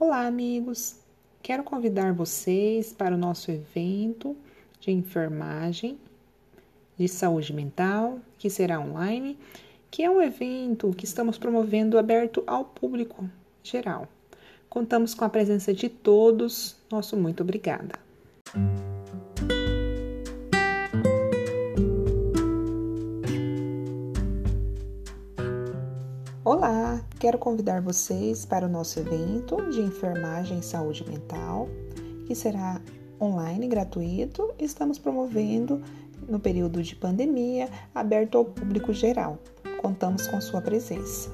Olá, amigos! Quero convidar vocês para o nosso evento de enfermagem de saúde mental, que será online, que é um evento que estamos promovendo aberto ao público geral. Contamos com a presença de todos. Nosso muito obrigada. Olá, quero convidar vocês para o nosso evento de enfermagem e saúde mental, que será online gratuito. Estamos promovendo no período de pandemia, aberto ao público geral. Contamos com sua presença.